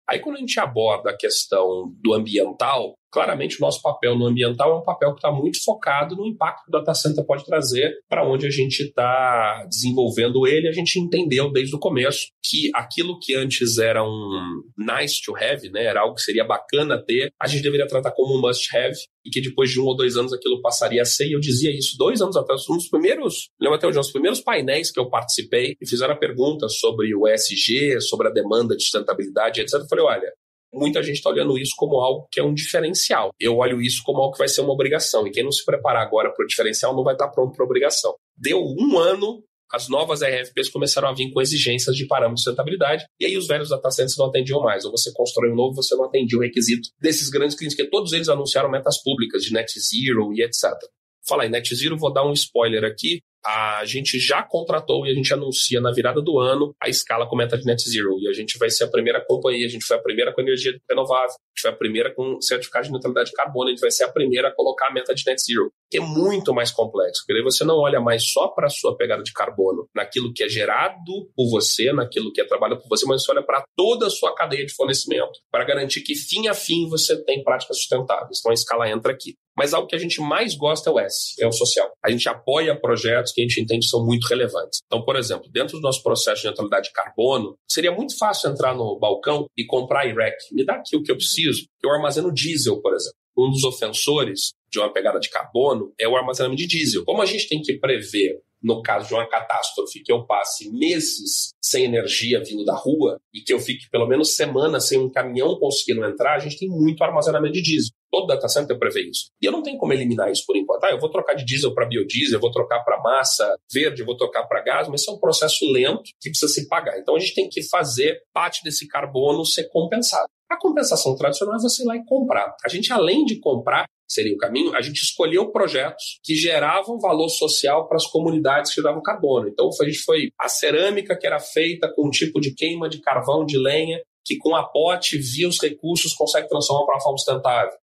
Aí, quando a gente aborda a questão do ambiental, claramente o nosso papel no ambiental é um papel que está muito focado no impacto que o data center pode trazer para onde a gente está desenvolvendo ele. A gente entendeu desde o começo que aquilo que antes era um nice to have, né, era algo que seria bacana ter, a gente deveria tratar como um must have e que depois de um ou dois anos aquilo passaria a ser. E eu dizia isso dois anos atrás, um dos primeiros, lembro até hoje, um dos primeiros painéis que eu participei e fizeram a pergunta sobre o ESG, sobre a demanda de sustentabilidade, etc. Eu falei, olha, muita gente está olhando isso como algo que é um diferencial. Eu olho isso como algo que vai ser uma obrigação. E quem não se preparar agora para o diferencial não vai estar tá pronto para a obrigação. Deu um ano, as novas RFPs começaram a vir com exigências de parâmetros de sustentabilidade, e aí os velhos data centers não atendiam mais. Ou você constrói um novo, você não atendia o requisito desses grandes clientes, que todos eles anunciaram metas públicas de net zero e etc. Falar em net zero, vou dar um spoiler aqui a gente já contratou e a gente anuncia na virada do ano a escala com meta de net zero. E a gente vai ser a primeira companhia, a gente foi a primeira com energia renovável, a gente foi a primeira com certificado de neutralidade de carbono, a gente vai ser a primeira a colocar a meta de net zero, que é muito mais complexo. Porque aí você não olha mais só para a sua pegada de carbono, naquilo que é gerado por você, naquilo que é trabalhado por você, mas você olha para toda a sua cadeia de fornecimento, para garantir que fim a fim você tem práticas sustentáveis. Então a escala entra aqui. Mas algo que a gente mais gosta é o S, é o social. A gente apoia projetos que a gente entende são muito relevantes. Então, por exemplo, dentro do nosso processo de neutralidade de carbono, seria muito fácil entrar no balcão e comprar IREC. Me dá aqui o que eu preciso. Eu armazeno diesel, por exemplo. Um dos ofensores de uma pegada de carbono é o armazenamento de diesel. Como a gente tem que prever no caso de uma catástrofe, que eu passe meses sem energia vindo da rua e que eu fique pelo menos semanas sem um caminhão conseguindo entrar, a gente tem muito armazenamento de diesel. Todo data center prevê isso. E eu não tenho como eliminar isso por enquanto. Ah, eu vou trocar de diesel para biodiesel, vou trocar para massa verde, vou trocar para gás, mas isso é um processo lento que precisa se pagar. Então a gente tem que fazer parte desse carbono ser compensado. A compensação tradicional é você ir lá e comprar. A gente, além de comprar, seria o caminho, a gente escolheu projetos que geravam valor social para as comunidades que davam carbono. Então, a gente foi a cerâmica que era feita com um tipo de queima de carvão, de lenha, que com a pote via os recursos consegue transformar para uma forma sustentável.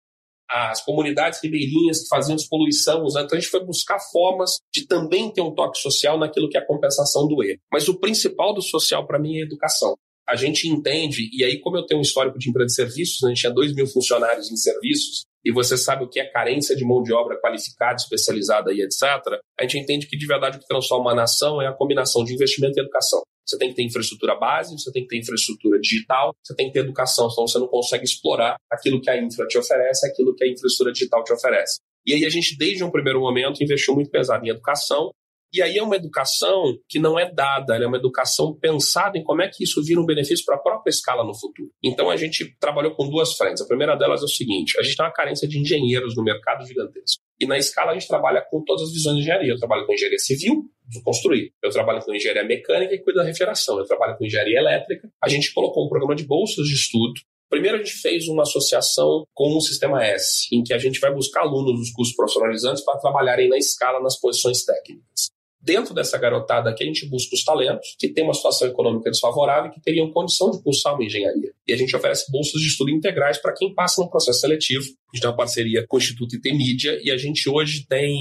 As comunidades ribeirinhas que faziam despoluição, usando. Então, a gente foi buscar formas de também ter um toque social naquilo que é a compensação do erro. Mas o principal do social, para mim, é a educação a gente entende, e aí, como eu tenho um histórico de empresa de serviços, né, a gente tinha 2 mil funcionários em serviços, e você sabe o que é carência de mão de obra qualificada, especializada e etc., a gente entende que de verdade o que transforma uma nação é a combinação de investimento e educação. Você tem que ter infraestrutura base, você tem que ter infraestrutura digital, você tem que ter educação, senão você não consegue explorar aquilo que a infra te oferece, aquilo que a infraestrutura digital te oferece. E aí a gente, desde um primeiro momento, investiu muito pesado em educação, e aí é uma educação que não é dada, é uma educação pensada em como é que isso vira um benefício para a própria escala no futuro. Então a gente trabalhou com duas frentes. A primeira delas é o seguinte: a gente tem uma carência de engenheiros no mercado gigantesco. E na escala a gente trabalha com todas as visões de engenharia. Eu trabalho com engenharia civil, de construir. Eu trabalho com engenharia mecânica e cuido da refrigeração. Eu trabalho com engenharia elétrica. A gente colocou um programa de bolsas de estudo Primeiro, a gente fez uma associação com o Sistema S, em que a gente vai buscar alunos dos cursos profissionalizantes para trabalharem na escala nas posições técnicas. Dentro dessa garotada aqui, a gente busca os talentos que têm uma situação econômica desfavorável e que teriam condição de cursar uma engenharia. E a gente oferece bolsas de estudo integrais para quem passa no processo seletivo. A gente tem uma parceria com o Instituto IT Mídia e a gente hoje tem.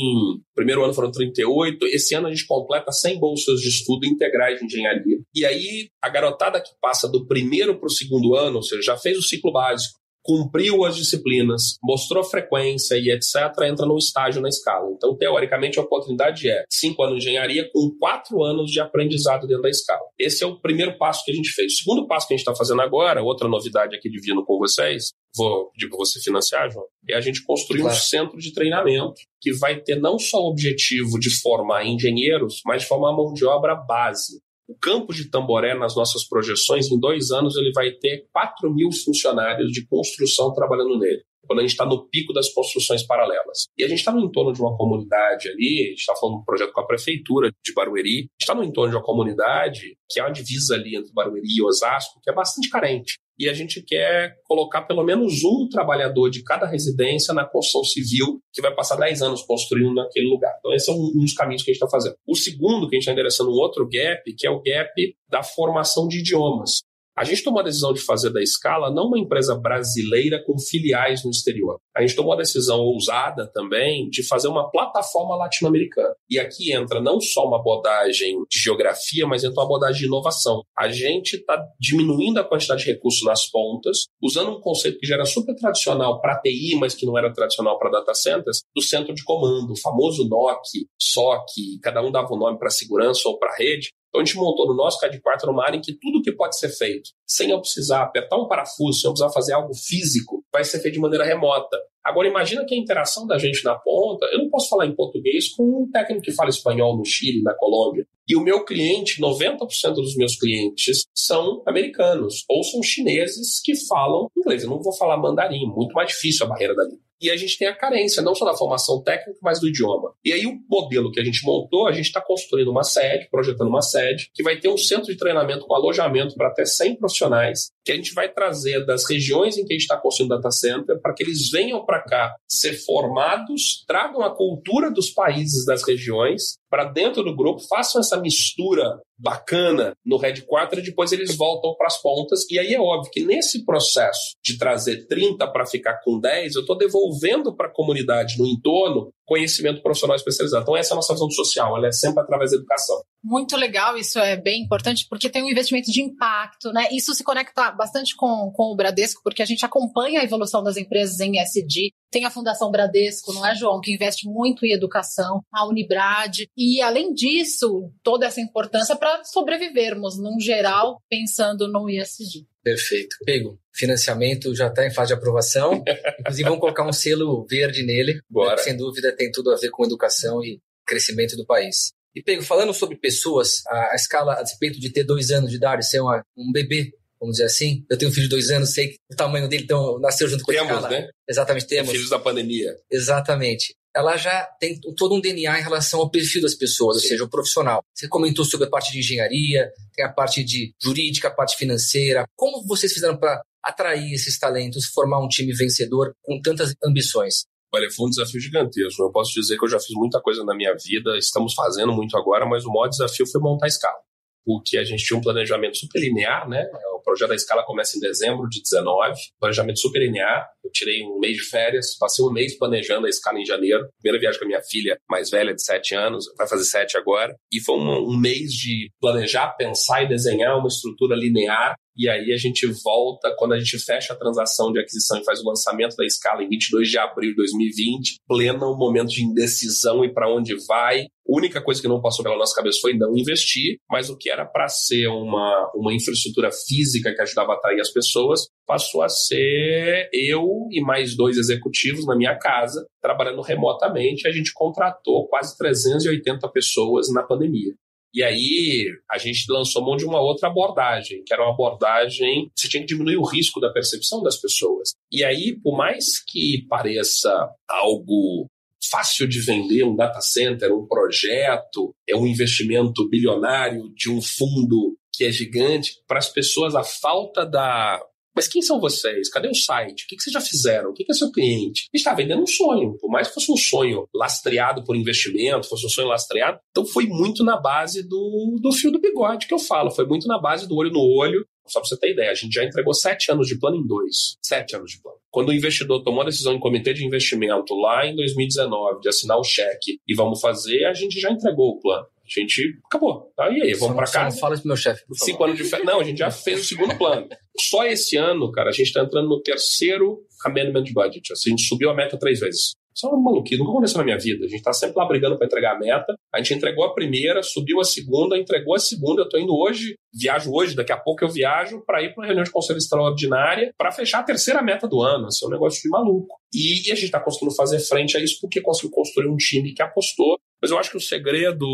Primeiro ano foram 38, esse ano a gente completa 100 bolsas de estudo integrais de engenharia. E aí, a garotada que passa do primeiro para o segundo ano, ou seja, já fez o ciclo básico, cumpriu as disciplinas, mostrou frequência e etc., entra no estágio na escala. Então, teoricamente, a oportunidade é cinco anos de engenharia com quatro anos de aprendizado dentro da escala. Esse é o primeiro passo que a gente fez. O segundo passo que a gente está fazendo agora, outra novidade aqui dividindo com vocês, vou pedir para você financiar, João, é a gente construir claro. um centro de treinamento que vai ter não só o objetivo de formar engenheiros, mas de formar mão de obra base. O campo de Tamboré, nas nossas projeções, em dois anos, ele vai ter 4 mil funcionários de construção trabalhando nele quando a gente está no pico das construções paralelas. E a gente está no entorno de uma comunidade ali, a gente está falando de um projeto com a prefeitura de Barueri, está no entorno de uma comunidade que é uma divisa ali entre Barueri e Osasco, que é bastante carente e a gente quer colocar pelo menos um trabalhador de cada residência na construção civil, que vai passar 10 anos construindo naquele lugar. Então, esse é um, um dos caminhos que a gente está fazendo. O segundo, que a gente está endereçando um outro gap, que é o gap da formação de idiomas. A gente tomou a decisão de fazer da Scala não uma empresa brasileira com filiais no exterior. A gente tomou a decisão ousada também de fazer uma plataforma latino-americana. E aqui entra não só uma abordagem de geografia, mas entra uma abordagem de inovação. A gente está diminuindo a quantidade de recursos nas pontas, usando um conceito que já era super tradicional para TI, mas que não era tradicional para data centers, do centro de comando, o famoso NOC, SOC, cada um dava um nome para segurança ou para rede, então a gente montou no nosso CAD4 uma área em que tudo que pode ser feito, sem eu precisar apertar um parafuso, sem eu precisar fazer algo físico, vai ser feito de maneira remota. Agora imagina que a interação da gente na ponta, eu não posso falar em português com um técnico que fala espanhol no Chile, na Colômbia. E o meu cliente, 90% dos meus clientes são americanos ou são chineses que falam inglês. Eu não vou falar mandarim, muito mais difícil a barreira da língua. E a gente tem a carência, não só da formação técnica, mas do idioma. E aí, o modelo que a gente montou, a gente está construindo uma sede, projetando uma sede, que vai ter um centro de treinamento com alojamento para até 100 profissionais, que a gente vai trazer das regiões em que a gente está construindo data center, para que eles venham para cá ser formados, tragam a cultura dos países das regiões para dentro do grupo, façam essa mistura bacana no headquarter e depois eles voltam para as pontas. E aí é óbvio que nesse processo de trazer 30 para ficar com 10, eu estou devolvendo para a comunidade no entorno conhecimento profissional especializado. Então, essa é a nossa visão social, ela é sempre através da educação. Muito legal, isso é bem importante, porque tem um investimento de impacto, né? Isso se conecta bastante com, com o Bradesco, porque a gente acompanha a evolução das empresas em SD Tem a Fundação Bradesco, não é, João, que investe muito em educação, a Unibrad. E, além disso, toda essa importância para sobrevivermos, num geral, pensando no ESG. Perfeito. Pego. Financiamento já está em fase de aprovação. Inclusive, vamos colocar um selo verde nele. Bora. Sem dúvida, tem tudo a ver com educação e crescimento do país. E Pego, falando sobre pessoas, a, a escala, a despeito de ter dois anos de idade, ser uma, um bebê, vamos dizer assim, eu tenho um filho de dois anos, sei o tamanho dele, então nasceu junto com temos, a né? Exatamente, temos. Filhos da pandemia. Exatamente. Ela já tem todo um DNA em relação ao perfil das pessoas, ou seja, o profissional. Você comentou sobre a parte de engenharia, tem a parte de jurídica, a parte financeira. Como vocês fizeram para atrair esses talentos, formar um time vencedor com tantas ambições? Olha, foi um desafio gigantesco. Eu posso dizer que eu já fiz muita coisa na minha vida, estamos fazendo muito agora, mas o maior desafio foi montar a escala. Porque a gente tinha um planejamento super linear, né? O projeto da escala começa em dezembro de 19, planejamento super linear. Eu tirei um mês de férias, passei um mês planejando a escala em janeiro. Primeira viagem com a minha filha mais velha, de 7 anos, vai fazer 7 agora. E foi um, um mês de planejar, pensar e desenhar uma estrutura linear e aí a gente volta, quando a gente fecha a transação de aquisição e faz o lançamento da escala em 22 de abril de 2020, plena um momento de indecisão e para onde vai. A única coisa que não passou pela nossa cabeça foi não investir, mas o que era para ser uma, uma infraestrutura física que ajudava a atrair as pessoas, passou a ser eu e mais dois executivos na minha casa, trabalhando remotamente. A gente contratou quase 380 pessoas na pandemia. E aí a gente lançou mão de uma outra abordagem, que era uma abordagem você tinha que diminuir o risco da percepção das pessoas. E aí, por mais que pareça algo fácil de vender um data center, um projeto, é um investimento bilionário de um fundo que é gigante, para as pessoas a falta da mas quem são vocês? Cadê o site? O que, vocês já fizeram? O que, é seu cliente? A gente está vendendo um sonho. Por mais que fosse um sonho lastreado por investimento, fosse um sonho lastreado, então foi muito na base do, do fio do bigode que eu falo. Foi muito na base do olho no olho. Só para você ter ideia, a gente já entregou sete anos de plano em dois. Sete anos de plano. Quando o investidor tomou a decisão em comitê de investimento lá em 2019 de assinar o cheque e vamos fazer, a gente já entregou o plano. A gente acabou. Tá? E aí, vamos para casa. Não fala isso pro meu chefe. Cinco anos de férias. Não, a gente já fez o segundo plano. Só esse ano, cara, a gente está entrando no terceiro amendment budget. Assim, a gente subiu a meta três vezes. Isso é uma maluquice, nunca aconteceu na minha vida. A gente está sempre lá brigando para entregar a meta. A gente entregou a primeira, subiu a segunda, entregou a segunda. Eu estou indo hoje, viajo hoje, daqui a pouco eu viajo para ir para uma reunião de conselho extraordinária para fechar a terceira meta do ano. Isso é um negócio de maluco. E a gente está conseguindo fazer frente a isso porque conseguiu construir um time que apostou mas eu acho que o segredo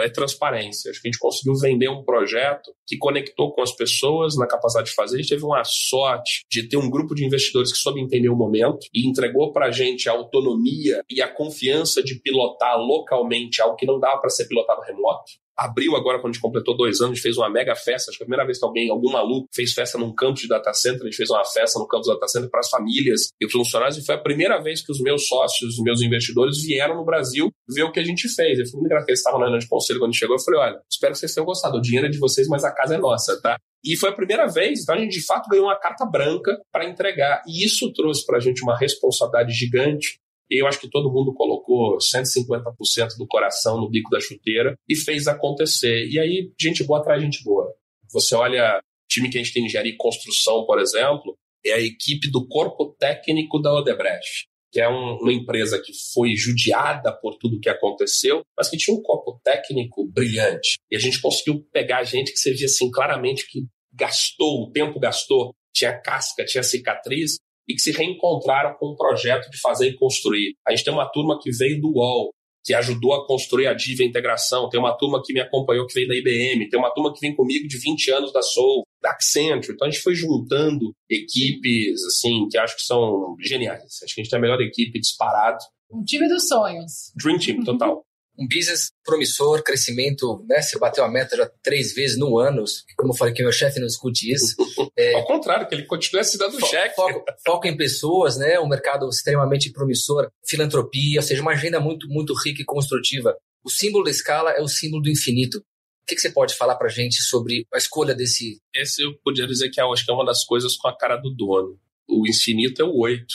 é transparência. Acho que a gente conseguiu vender um projeto que conectou com as pessoas na capacidade de fazer. A gente teve uma sorte de ter um grupo de investidores que soube entender o momento e entregou para a gente a autonomia e a confiança de pilotar localmente algo que não dava para ser pilotado remoto abriu agora, quando a gente completou dois anos, fez uma mega festa. Acho que é a primeira vez que alguém, algum maluco, fez festa num campus de data center. A gente fez uma festa no campus de data center para as famílias e os funcionários. E foi a primeira vez que os meus sócios, os meus investidores vieram no Brasil ver o que a gente fez. Eu fui muito engraçado. Eles estavam na reunião de conselho quando chegou. Eu falei: olha, espero que vocês tenham gostado. O dinheiro é de vocês, mas a casa é nossa, tá? E foi a primeira vez, então a gente de fato ganhou uma carta branca para entregar. E isso trouxe para a gente uma responsabilidade gigante eu acho que todo mundo colocou 150% do coração no bico da chuteira e fez acontecer. E aí, gente boa traz gente boa. Você olha, time que a gente tem engenharia e construção, por exemplo, é a equipe do corpo técnico da Odebrecht, que é um, uma empresa que foi judiada por tudo que aconteceu, mas que tinha um corpo técnico brilhante. E a gente conseguiu pegar gente que você via assim claramente que gastou, o tempo gastou, tinha casca, tinha cicatriz, e que se reencontraram com um projeto de fazer e construir. A gente tem uma turma que veio do UOL, que ajudou a construir a DIV a integração, tem uma turma que me acompanhou que veio da IBM, tem uma turma que vem comigo de 20 anos da Soul, da Accenture. Então a gente foi juntando equipes assim que acho que são geniais. Acho que a gente tem a melhor equipe disparado. Um time dos sonhos. Dream Team, total um business promissor, crescimento, né? Você bateu a meta já três vezes no ano, como eu falei que meu chefe não discute isso. É, Ao contrário, que ele continua se dando fo cheque. Foco, foco, em pessoas, né? Um mercado extremamente promissor, filantropia, ou seja, uma agenda muito, muito rica e construtiva. O símbolo da escala é o símbolo do infinito. O que, que você pode falar para gente sobre a escolha desse? Esse eu podia dizer que é, acho que é uma das coisas com a cara do dono. O infinito é o 8.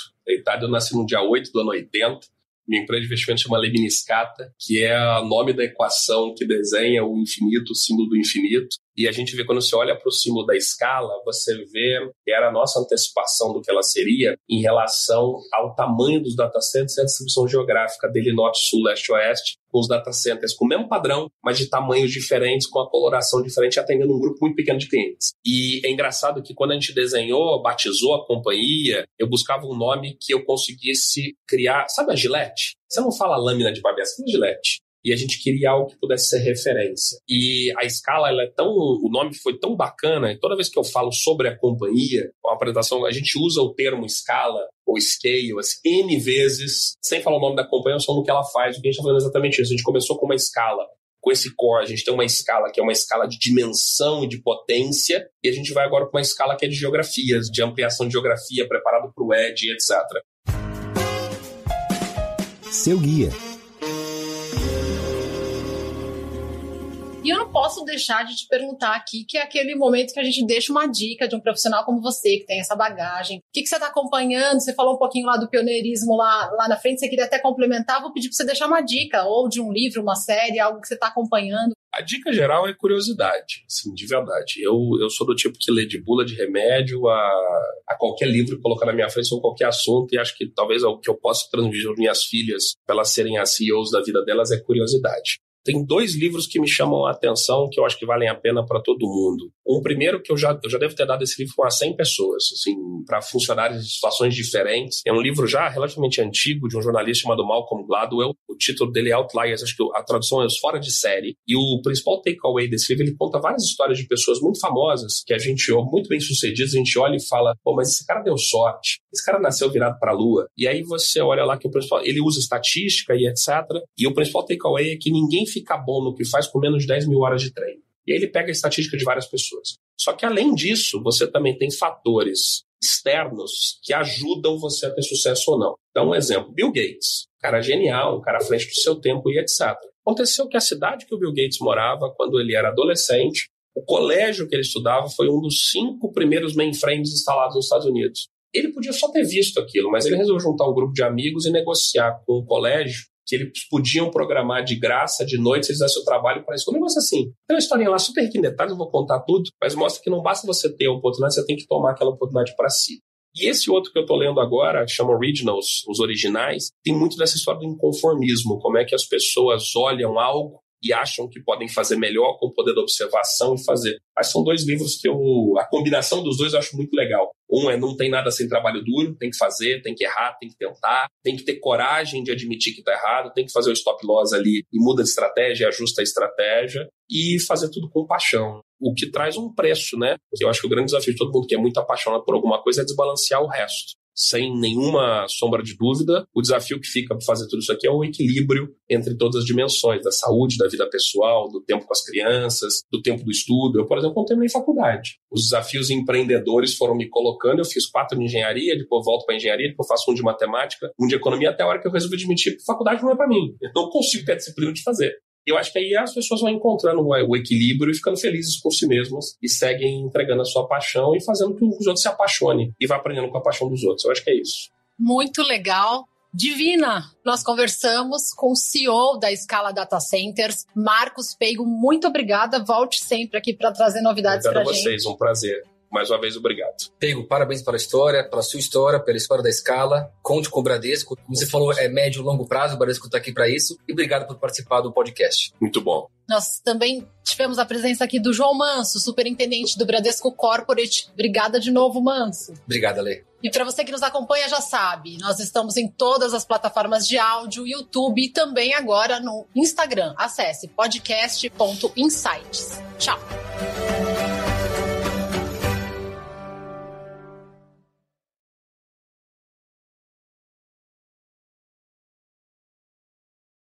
A eu nasci no dia 8 do ano 80 minha empresa de investimento chama Leibnizcata, que é o nome da equação que desenha o infinito, o símbolo do infinito. E a gente vê, quando você olha para o símbolo da escala, você vê que era a nossa antecipação do que ela seria em relação ao tamanho dos data centers e a distribuição geográfica dele, norte, sul, leste, oeste, com os data centers com o mesmo padrão, mas de tamanhos diferentes, com a coloração diferente, atendendo um grupo muito pequeno de clientes. E é engraçado que quando a gente desenhou, batizou a companhia, eu buscava um nome que eu conseguisse criar. Sabe a Gillette? Você não fala lâmina de barbear, você fala Gillette e a gente queria algo que pudesse ser referência. E a escala, ela é tão, o nome foi tão bacana, e toda vez que eu falo sobre a companhia, a apresentação, a gente usa o termo escala ou scale assim, N vezes, sem falar o nome da companhia, só no que ela faz, o que a gente está falando é exatamente isso. A gente começou com uma escala com esse core, a gente tem uma escala que é uma escala de dimensão e de potência, e a gente vai agora para uma escala que é de geografias, de ampliação de geografia, preparado para o ED, etc. Seu guia E eu não posso deixar de te perguntar aqui, que é aquele momento que a gente deixa uma dica de um profissional como você, que tem essa bagagem. O que, que você está acompanhando? Você falou um pouquinho lá do pioneirismo lá, lá na frente, você queria até complementar. Vou pedir para você deixar uma dica, ou de um livro, uma série, algo que você está acompanhando. A dica geral é curiosidade, assim, de verdade. Eu, eu sou do tipo que lê de bula de remédio a, a qualquer livro que colocar na minha frente sobre qualquer assunto, e acho que talvez o que eu possa transmitir às minhas filhas, para elas serem as CEOs da vida delas, é curiosidade. Tem dois livros que me chamam a atenção que eu acho que valem a pena para todo mundo. Um primeiro que eu já, eu já devo ter dado esse livro para 100 pessoas, assim, para funcionários de situações diferentes. É um livro já relativamente antigo de um jornalista chamado Malcolm Gladwell. O título dele é Outliers, acho que a tradução é Os Fora de Série. E o principal takeaway desse livro, ele conta várias histórias de pessoas muito famosas que a gente, muito bem sucedidas, a gente olha e fala, pô, mas esse cara deu sorte. Esse cara nasceu virado para a lua. E aí você olha lá que o principal, ele usa estatística e etc. E o principal takeaway é que ninguém fica bom no que faz com menos de 10 mil horas de treino. E aí ele pega a estatística de várias pessoas. Só que além disso, você também tem fatores externos que ajudam você a ter sucesso ou não. Então, um exemplo, Bill Gates, cara genial, um cara à frente do seu tempo e etc. Aconteceu que a cidade que o Bill Gates morava, quando ele era adolescente, o colégio que ele estudava foi um dos cinco primeiros mainframes instalados nos Estados Unidos. Ele podia só ter visto aquilo, mas ele resolveu juntar um grupo de amigos e negociar com o colégio que eles podiam programar de graça, de noite, se eles fizessem o trabalho para isso. Um negócio assim. Tem uma historinha lá super rica em detalhes, eu vou contar tudo, mas mostra que não basta você ter a oportunidade, você tem que tomar aquela oportunidade para si. E esse outro que eu estou lendo agora, que chama Originals, os originais, tem muito dessa história do inconformismo, como é que as pessoas olham algo e acham que podem fazer melhor com o poder da observação e fazer. Mas são dois livros que eu. A combinação dos dois eu acho muito legal. Um é não tem nada sem trabalho duro, tem que fazer, tem que errar, tem que tentar, tem que ter coragem de admitir que está errado, tem que fazer o stop loss ali e muda de estratégia, ajusta a estratégia e fazer tudo com paixão. O que traz um preço, né? Eu acho que o grande desafio de todo mundo que é muito apaixonado por alguma coisa é desbalancear o resto sem nenhuma sombra de dúvida, o desafio que fica para fazer tudo isso aqui é o equilíbrio entre todas as dimensões, da saúde, da vida pessoal, do tempo com as crianças, do tempo do estudo. Eu, por exemplo, não terminei faculdade. Os desafios empreendedores foram me colocando, eu fiz quatro de engenharia, depois volto para engenharia, depois faço um de matemática, um de economia, até a hora que eu resolvi admitir que faculdade não é para mim. Eu não consigo ter a disciplina de fazer. Eu acho que aí as pessoas vão encontrando o equilíbrio e ficando felizes com si mesmas e seguem entregando a sua paixão e fazendo que os outros se apaixonem e vá aprendendo com a paixão dos outros. Eu acho que é isso. Muito legal. Divina, nós conversamos com o CEO da Scala Data Centers, Marcos Peigo. Muito obrigada. Volte sempre aqui para trazer novidades para a gente. vocês, um prazer mais uma vez, obrigado. Pego, parabéns pela história, pela sua história, pela história da escala. Conte com o Bradesco. Como você falou, é médio e longo prazo, o Bradesco está aqui para isso. E obrigado por participar do podcast. Muito bom. Nós também tivemos a presença aqui do João Manso, superintendente do Bradesco Corporate. Obrigada de novo, Manso. Obrigada, Lê. E para você que nos acompanha já sabe, nós estamos em todas as plataformas de áudio, YouTube e também agora no Instagram. Acesse podcast.insights. Tchau.